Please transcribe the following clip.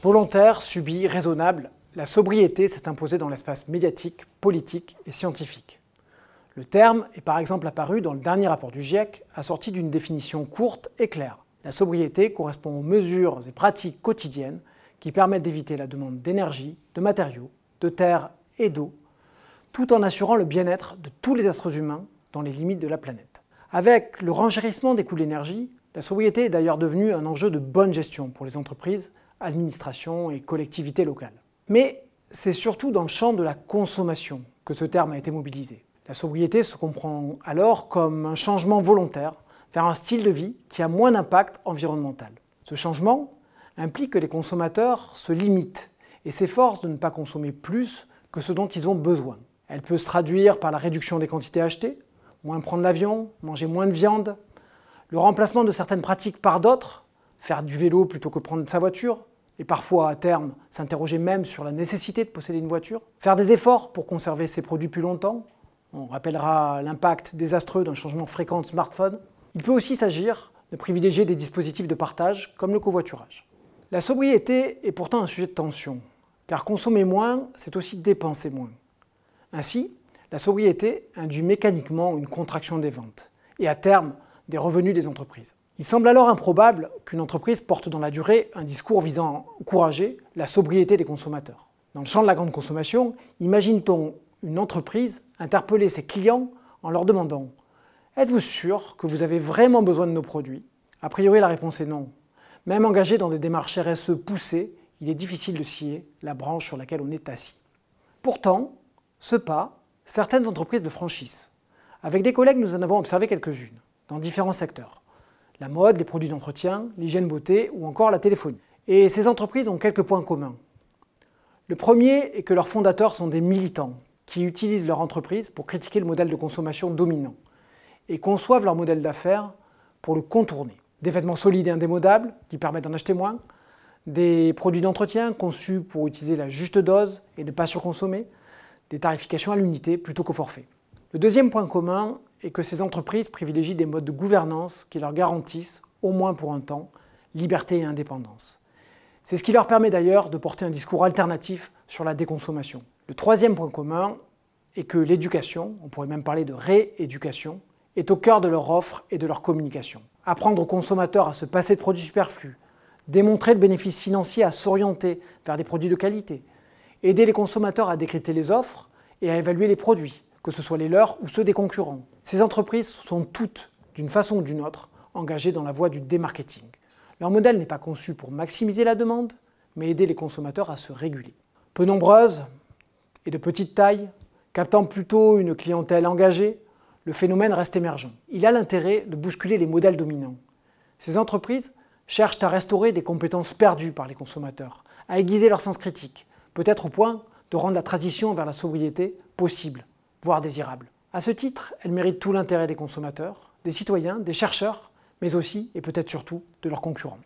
Volontaire, subie, raisonnable, la sobriété s'est imposée dans l'espace médiatique, politique et scientifique. Le terme est par exemple apparu dans le dernier rapport du GIEC, assorti d'une définition courte et claire. La sobriété correspond aux mesures et pratiques quotidiennes qui permettent d'éviter la demande d'énergie, de matériaux, de terre et d'eau, tout en assurant le bien-être de tous les êtres humains dans les limites de la planète. Avec le renchérissement des coûts de l'énergie, la sobriété est d'ailleurs devenue un enjeu de bonne gestion pour les entreprises, administrations et collectivités locales. Mais c'est surtout dans le champ de la consommation que ce terme a été mobilisé. La sobriété se comprend alors comme un changement volontaire vers un style de vie qui a moins d'impact environnemental. Ce changement implique que les consommateurs se limitent et s'efforcent de ne pas consommer plus que ce dont ils ont besoin. Elle peut se traduire par la réduction des quantités achetées, moins prendre l'avion, manger moins de viande, le remplacement de certaines pratiques par d'autres, faire du vélo plutôt que prendre sa voiture, et parfois à terme s'interroger même sur la nécessité de posséder une voiture, faire des efforts pour conserver ses produits plus longtemps, on rappellera l'impact désastreux d'un changement fréquent de smartphone, il peut aussi s'agir de privilégier des dispositifs de partage comme le covoiturage. La sobriété est pourtant un sujet de tension, car consommer moins, c'est aussi dépenser moins. Ainsi, la sobriété induit mécaniquement une contraction des ventes et à terme des revenus des entreprises. Il semble alors improbable qu'une entreprise porte dans la durée un discours visant à encourager la sobriété des consommateurs. Dans le champ de la grande consommation, imagine-t-on une entreprise interpeller ses clients en leur demandant Êtes-vous sûr que vous avez vraiment besoin de nos produits? A priori, la réponse est non. Même engagé dans des démarches RSE poussées, il est difficile de scier la branche sur laquelle on est assis. Pourtant, ce pas, certaines entreprises le franchissent. Avec des collègues, nous en avons observé quelques-unes, dans différents secteurs. La mode, les produits d'entretien, l'hygiène beauté ou encore la téléphonie. Et ces entreprises ont quelques points communs. Le premier est que leurs fondateurs sont des militants qui utilisent leur entreprise pour critiquer le modèle de consommation dominant et conçoivent leur modèle d'affaires pour le contourner. Des vêtements solides et indémodables qui permettent d'en acheter moins, des produits d'entretien conçus pour utiliser la juste dose et ne pas surconsommer, des tarifications à l'unité plutôt qu'au forfait. Le deuxième point commun est que ces entreprises privilégient des modes de gouvernance qui leur garantissent, au moins pour un temps, liberté et indépendance. C'est ce qui leur permet d'ailleurs de porter un discours alternatif sur la déconsommation. Le troisième point commun est que l'éducation, on pourrait même parler de rééducation, est au cœur de leur offre et de leur communication. Apprendre aux consommateurs à se passer de produits superflus, démontrer le bénéfice financier à s'orienter vers des produits de qualité, aider les consommateurs à décrypter les offres et à évaluer les produits, que ce soit les leurs ou ceux des concurrents. Ces entreprises sont toutes, d'une façon ou d'une autre, engagées dans la voie du démarketing. Leur modèle n'est pas conçu pour maximiser la demande, mais aider les consommateurs à se réguler. Peu nombreuses et de petite taille, captant plutôt une clientèle engagée, le phénomène reste émergent. Il a l'intérêt de bousculer les modèles dominants. Ces entreprises cherchent à restaurer des compétences perdues par les consommateurs, à aiguiser leur sens critique, peut-être au point de rendre la transition vers la sobriété possible, voire désirable. À ce titre, elles méritent tout l'intérêt des consommateurs, des citoyens, des chercheurs, mais aussi et peut-être surtout de leurs concurrents.